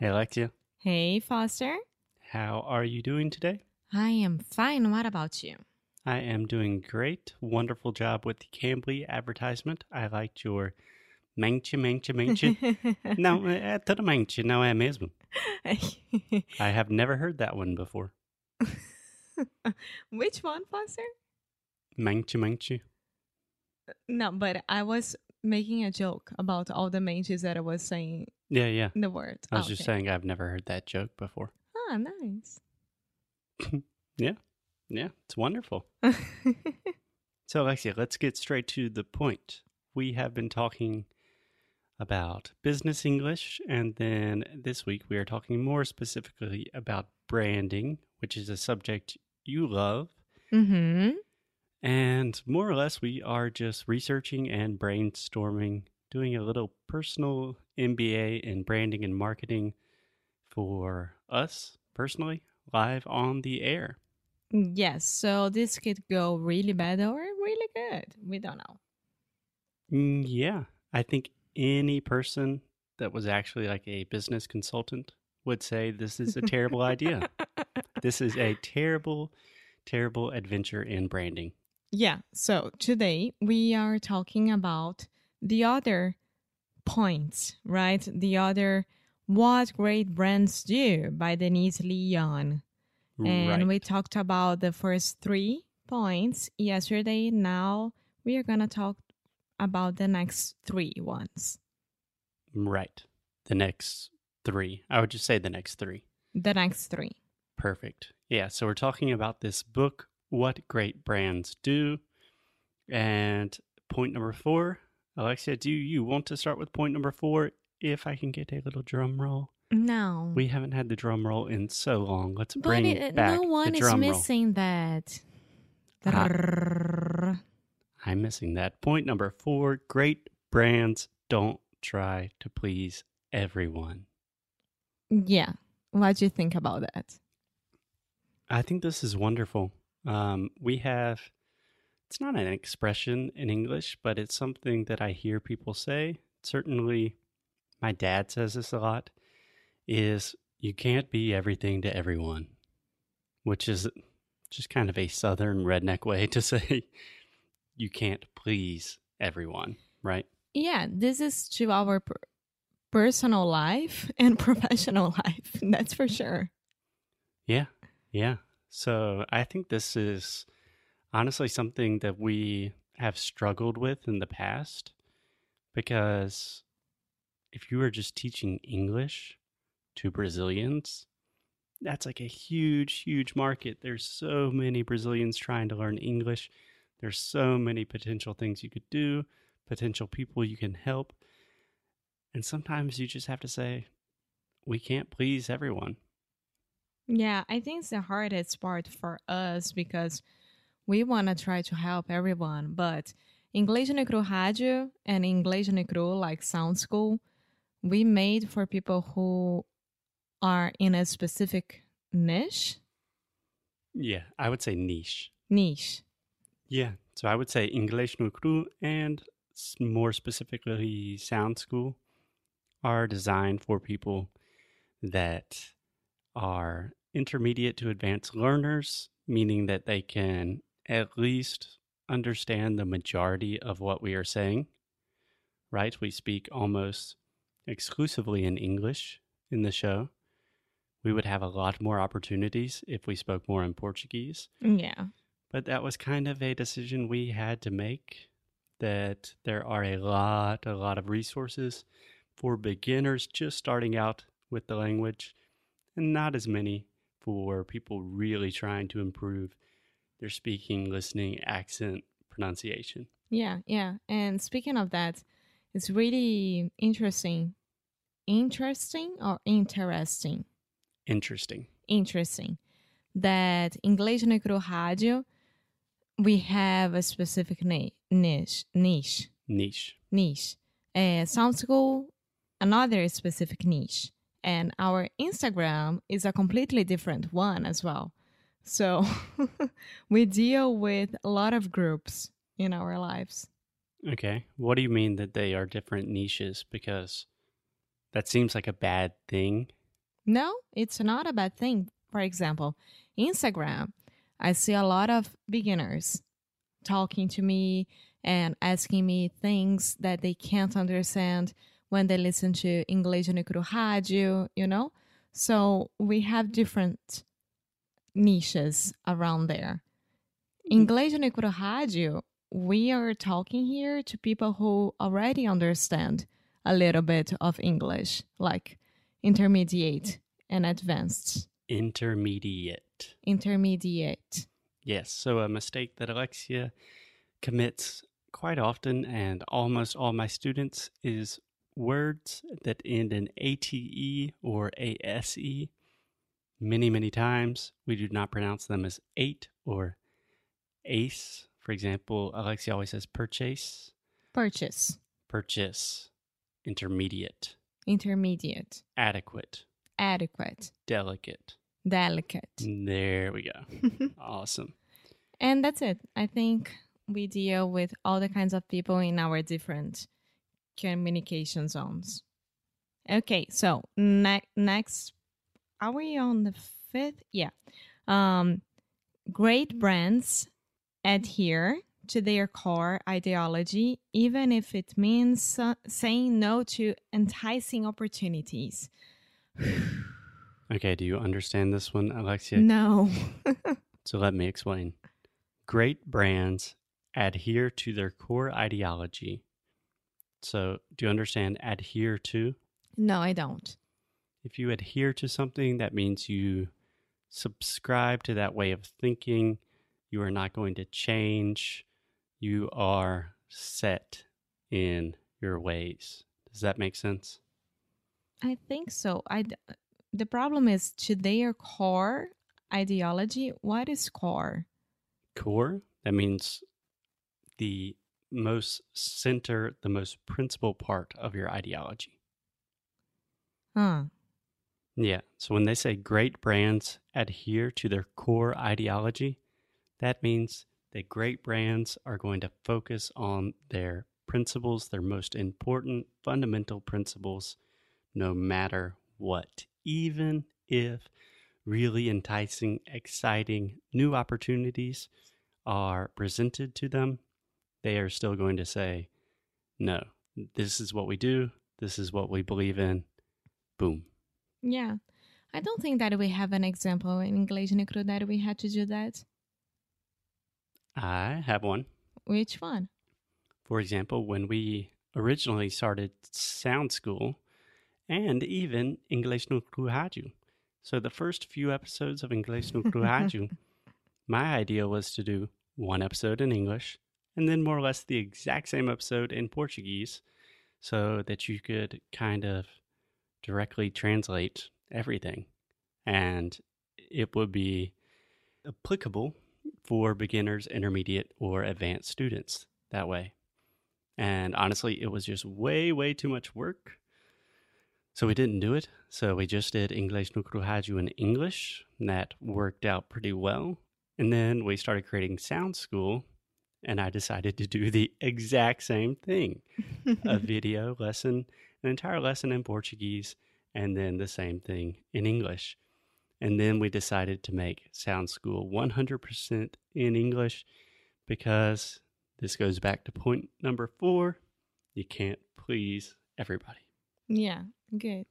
Hey, Alexia. Hey, Foster. How are you doing today? I am fine. What about you? I am doing great. Wonderful job with the Cambly advertisement. I liked your manche, manche, manche. não, é toda manche, não é mesmo? I have never heard that one before. Which one, Foster? Manche, manche. No, but I was making a joke about all the manches that I was saying Yeah, yeah. the words. I was Oh, just okay. saying I've never heard that joke before. Ah, nice. Yeah. Yeah, it's wonderful. So, Alexia, let's get straight to the point. We have been talking about business English, and then this week we are talking more specifically about branding, which is a subject you love. mm-hmm. And more or less, we are just researching and brainstorming, doing a little personal MBA in branding and marketing for us personally, live on the air. Yes, so this could go really bad or really good. We don't know. Mm, yeah, I think any person that was actually like a business consultant would say this is a terrible idea. This is a terrible, terrible adventure in branding. Yeah, so today we are talking about the other points, right? The other What Great Brands Do by Denise Lee Yohn. And right. we talked about the first three points yesterday. Now we are going to talk about the next three ones. right. The next three. I would just say the next three. The next three. Perfect. Yeah. So we're talking about this book, What Great Brands Do. And point number four, Alexia, do you want to start with point number four? If I can get a little drum roll. No. We haven't had the drum roll in so long. Let's but bring it, back no one the is drum roll. missing that. Ah. I'm missing that. Point number four great brands don't try to please everyone. Yeah. What do you think about that? I think this is wonderful. Um, we have, it's not an expression in English, but it's something that I hear people say. Certainly, my dad says this a lot is you can't be everything to everyone, which is just kind of a southern redneck way to say you can't please everyone, right? Yeah, this is to our per- personal life and professional life. That's for sure. Yeah. Yeah. So I think this is honestly something that we have struggled with in the past because if you are just teaching English to Brazilians, that's like a huge, huge market. There's so many Brazilians trying to learn English. There's so many potential things you could do, potential people you can help. And sometimes you just have to say, we can't please everyone. Yeah, I think it's the hardest part for us because we want to try to help everyone, but Inglês no Cru Rádio and Inglês no Cru, like Sound School, we made for people who are in a specific niche. Yeah, I would say niche. Niche. Yeah, so I would say English no cru and more specifically Sound School are designed for people that are intermediate to advanced learners, meaning that they can at least understand the majority of what we are saying. Right? We speak almost exclusively in English in the show. We would have a lot more opportunities if we spoke more in Portuguese. Yeah. But that was kind of a decision we had to make that there are a lot, a lot of resources for beginners just starting out with the language, and not as many for people really trying to improve their speaking, listening, accent, pronunciation. Yeah, yeah. And speaking of that, it's really interesting. Interesting or interesting? Interesting. Interesting that Inglês no Cru Rádio, we have a specific na- niche. Niche. Niche. Niche. Uh, Sound School, another specific niche. And our Instagram is a completely different one as well. So we deal with a lot of groups in our lives. Okay. What do you mean that they are different niches? Because that seems like a bad thing No, it's not a bad thing. For example, Instagram, I see a lot of beginners talking to me and asking me things that they can't understand when they listen to Inglês no Cru Rádio, you know? So we have different niches around there. Inglês no Cru Rádio, we are talking here to people who already understand a little bit of English, like intermediate and advanced. Intermediate. Intermediate. Yes. So a mistake that Alexia commits quite often and almost all my students is words that end in ATE or ASE. Many, many times we do not pronounce them as eight or ace. For example, Alexia always says purchase, Purchase. purchase, intermediate, Intermediate. adequate, Adequate. delicate. Delicate. There we go. awesome. And that's it. I think we deal with all the kinds of people in our different communication zones. Okay, so ne- next, are we on the fifth? Yeah. Um, great brands adhere to their core ideology, even if it means uh, saying no to enticing opportunities. Okay, do you understand this one, Alexia? No. So let me explain. Great brands adhere to their core ideology. So, do you understand adhere to? no, I don't. If you adhere to something, that means you subscribe to that way of thinking. You are not going to change. You are set in your ways. Does that make sense? I think so. I the problem is to their core ideology. What is core? Core, that means the most center, the most principal part of your ideology. Huh. Yeah. So when they say great brands adhere to their core ideology, that means that great brands are going to focus on their principles, their most important fundamental principles, no matter what. Even if really enticing, exciting new opportunities are presented to them, they are still going to say, no, this is what we do, this is what we believe in. Boom. Yeah. I don't think that we have an example in English no Cru that we had to do that. I have one. Which one? For example, when we originally started Sound School and even English no Rádio. So the first few episodes of English no Rádio, my idea was to do one episode in English and then more or less the exact same episode in Portuguese so that you could kind of directly translate everything. And it would be applicable for beginners, intermediate, or advanced students that way. And honestly, it was just way, way too much work. So we didn't do it. So we just did English no Cru in English. And that worked out pretty well. And then we started creating Sound School. And I decided to do the exact same thing a video lesson, an entire lesson in Portuguese, and then the same thing in English. And then we decided to make Sound School 100% in English because this goes back to point number four you can't please everybody. yeah, good.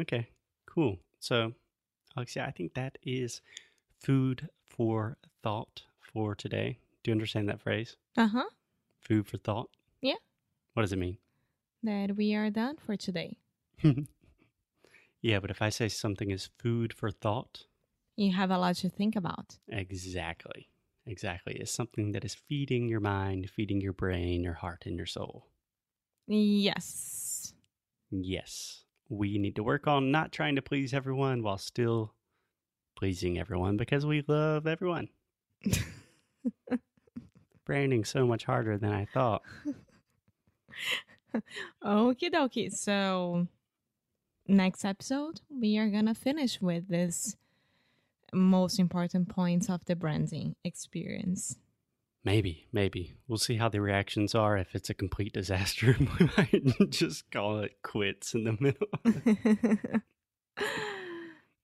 Okay, cool. So, Alexia, I think that is food for thought for today. Do you understand that phrase? Uh huh. Food for thought? Yeah. What does it mean? That we are done for today. yeah, but if I say something is food for thought, You have a lot to think about. exactly, exactly, it's something that is feeding your mind, feeding your brain, your heart, and your soul. Yes. Yes, we need to work on not trying to please everyone while still pleasing everyone because we love everyone. Branding so much harder than I thought. Okie dokie. So, next episode, we are going to finish with this most important points of the branding experience. Maybe, maybe. We'll see how the reactions are. If it's a complete disaster, we might just call it quits in the middle.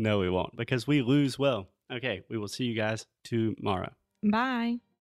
No, we won't because we lose well. Okay, we will see you guys tomorrow. Bye.